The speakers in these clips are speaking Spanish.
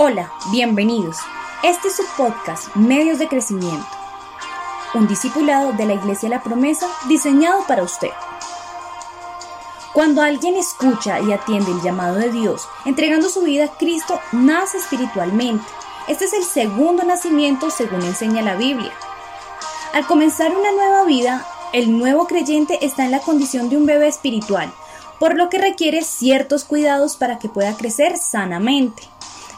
Hola, bienvenidos. Este es su podcast Medios de Crecimiento, un discipulado de la Iglesia La Promesa diseñado para usted. Cuando alguien escucha y atiende el llamado de Dios, entregando su vida a Cristo, nace espiritualmente. Este es el segundo nacimiento según enseña la Biblia. Al comenzar una nueva vida, el nuevo creyente está en la condición de un bebé espiritual, por lo que requiere ciertos cuidados para que pueda crecer sanamente.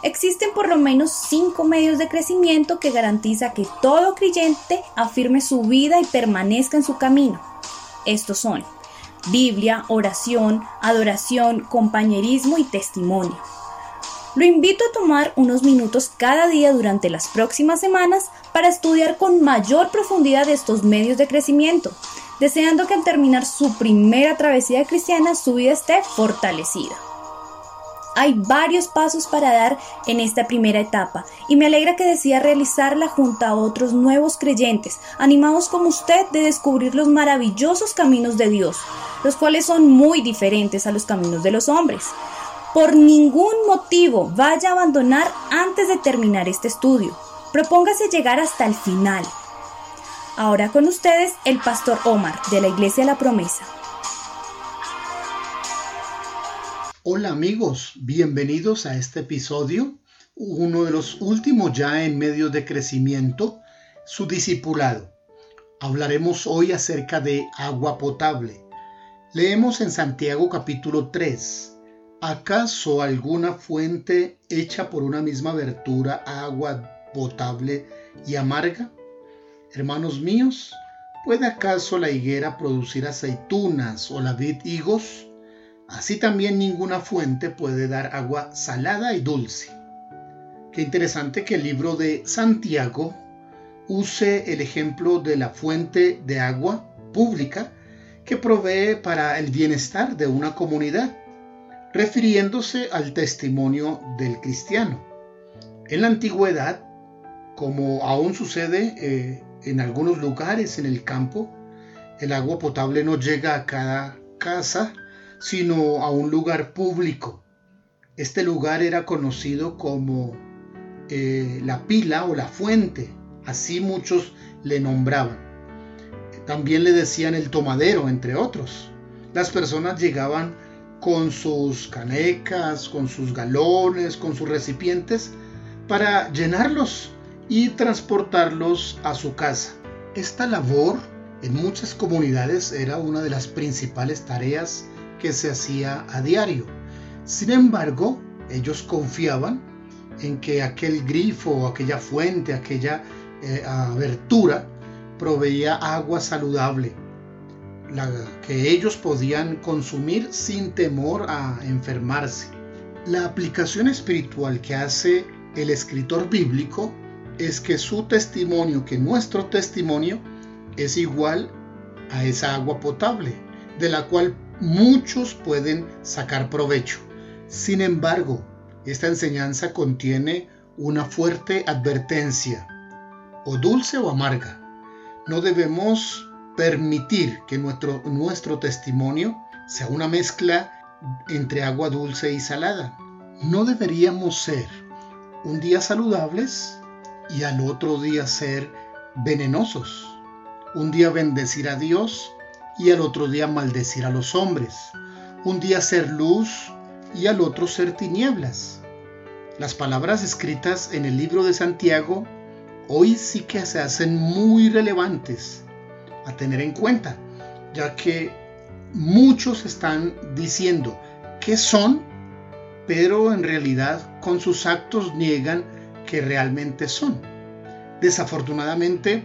Existen por lo menos cinco medios de crecimiento que garantiza que todo creyente afirme su vida y permanezca en su camino. Estos son Biblia, oración, adoración, compañerismo y testimonio. Lo invito a tomar unos minutos cada día durante las próximas semanas para estudiar con mayor profundidad estos medios de crecimiento, deseando que al terminar su primera travesía cristiana su vida esté fortalecida. Hay varios pasos para dar en esta primera etapa y me alegra que decida realizarla junto a otros nuevos creyentes, animados como usted de descubrir los maravillosos caminos de Dios, los cuales son muy diferentes a los caminos de los hombres. Por ningún motivo vaya a abandonar antes de terminar este estudio. Propóngase llegar hasta el final. Ahora con ustedes el pastor Omar de la Iglesia La Promesa. Hola amigos, bienvenidos a este episodio, uno de los últimos ya en medios de crecimiento, su discipulado. Hablaremos hoy acerca de agua potable. Leemos en Santiago capítulo 3. ¿Acaso alguna fuente hecha por una misma abertura agua potable y amarga? Hermanos míos, ¿puede acaso la higuera producir aceitunas o la vid higos? Así también ninguna fuente puede dar agua salada y dulce. Qué interesante que el libro de Santiago use el ejemplo de la fuente de agua pública que provee para el bienestar de una comunidad, refiriéndose al testimonio del cristiano. En la antigüedad, como aún sucede eh, en algunos lugares en el campo, el agua potable no llega a cada casa sino a un lugar público. Este lugar era conocido como eh, la pila o la fuente, así muchos le nombraban. También le decían el tomadero, entre otros. Las personas llegaban con sus canecas, con sus galones, con sus recipientes, para llenarlos y transportarlos a su casa. Esta labor en muchas comunidades era una de las principales tareas que se hacía a diario. Sin embargo, ellos confiaban en que aquel grifo, aquella fuente, aquella eh, abertura proveía agua saludable, la que ellos podían consumir sin temor a enfermarse. La aplicación espiritual que hace el escritor bíblico es que su testimonio, que nuestro testimonio, es igual a esa agua potable, de la cual muchos pueden sacar provecho. Sin embargo, esta enseñanza contiene una fuerte advertencia, o dulce o amarga. No debemos permitir que nuestro, testimonio sea una mezcla entre agua dulce y salada. No deberíamos ser un día saludables y al otro día ser venenosos. Un día bendecir a Dios y al otro día maldecir a los hombres. Un día ser luz y al otro ser tinieblas. Las palabras escritas en el libro de Santiago hoy sí que se hacen muy relevantes a tener en cuenta, ya que muchos están diciendo que son, pero en realidad con sus actos niegan que realmente son. Desafortunadamente,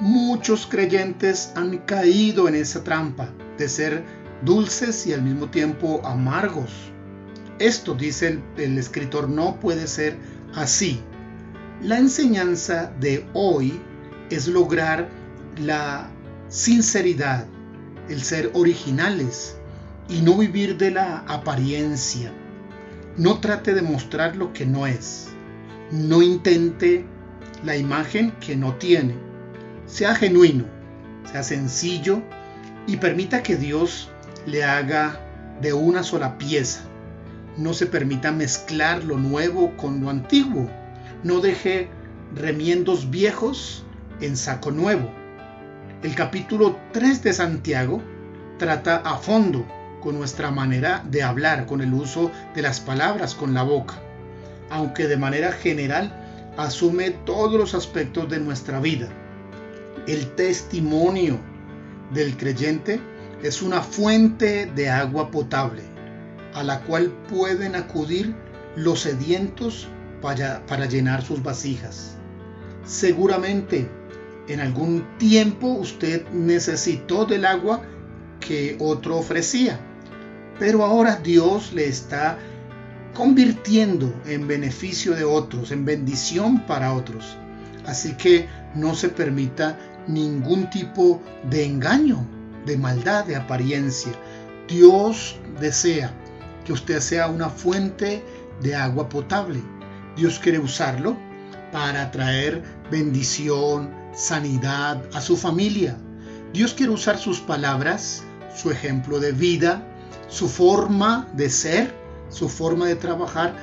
Muchos creyentes han caído en esa trampa de ser dulces y al mismo tiempo amargos. Esto, dice el, escritor, no puede ser así. La enseñanza de hoy es lograr la sinceridad, el ser originales y no vivir de la apariencia. No trate de mostrar lo que no es. No intente la imagen que no tiene sea genuino, sea sencillo y permita que Dios le haga de una sola pieza. No se permita mezclar lo nuevo con lo antiguo. No deje remiendos viejos en saco nuevo. El capítulo 3 de Santiago trata a fondo con nuestra manera de hablar, con el uso de las palabras, con la boca, aunque de manera general asume todos los aspectos de nuestra vida. El testimonio del creyente es una fuente de agua potable a la cual pueden acudir los sedientos para, llenar sus vasijas. Seguramente en algún tiempo usted necesitó del agua que otro ofrecía, pero ahora Dios le está convirtiendo en beneficio de otros, en bendición para otros. Así que no se permita ningún tipo de engaño, de maldad, de apariencia. Dios desea que usted sea una fuente de agua potable. Dios quiere usarlo para traer bendición, sanidad a su familia. Dios quiere usar sus palabras, su ejemplo de vida, su forma de ser, su forma de trabajar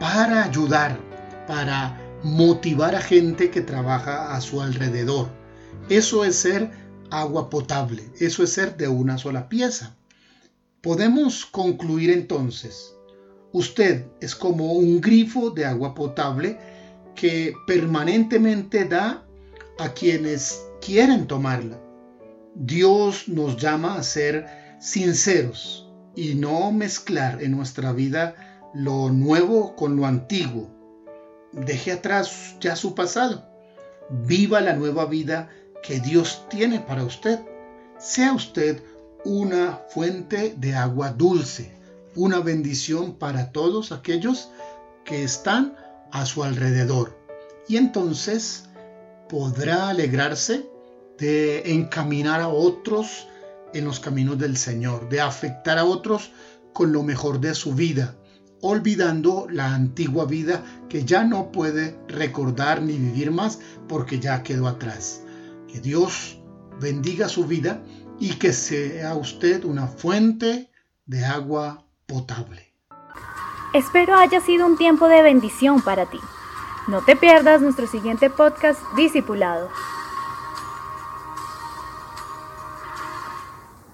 para ayudar, para motivar a gente que trabaja a su alrededor. Eso es ser agua potable, eso es ser de una sola pieza. Podemos concluir entonces, usted es como un grifo de agua potable que permanentemente da a quienes quieren tomarla. Dios nos llama a ser sinceros y no mezclar en nuestra vida lo nuevo con lo antiguo. Deje atrás ya su pasado. Viva la nueva vida que Dios tiene para usted. Sea usted una fuente de agua dulce, una bendición para todos aquellos que están a su alrededor. Y entonces podrá alegrarse de encaminar a otros en los caminos del Señor, de afectar a otros con lo mejor de su vida, olvidando la antigua vida que ya no puede recordar ni vivir más porque ya quedó atrás. Que Dios bendiga su vida y que sea usted una fuente de agua potable. Espero haya sido un tiempo de bendición para ti. No te pierdas nuestro siguiente podcast Discipulado.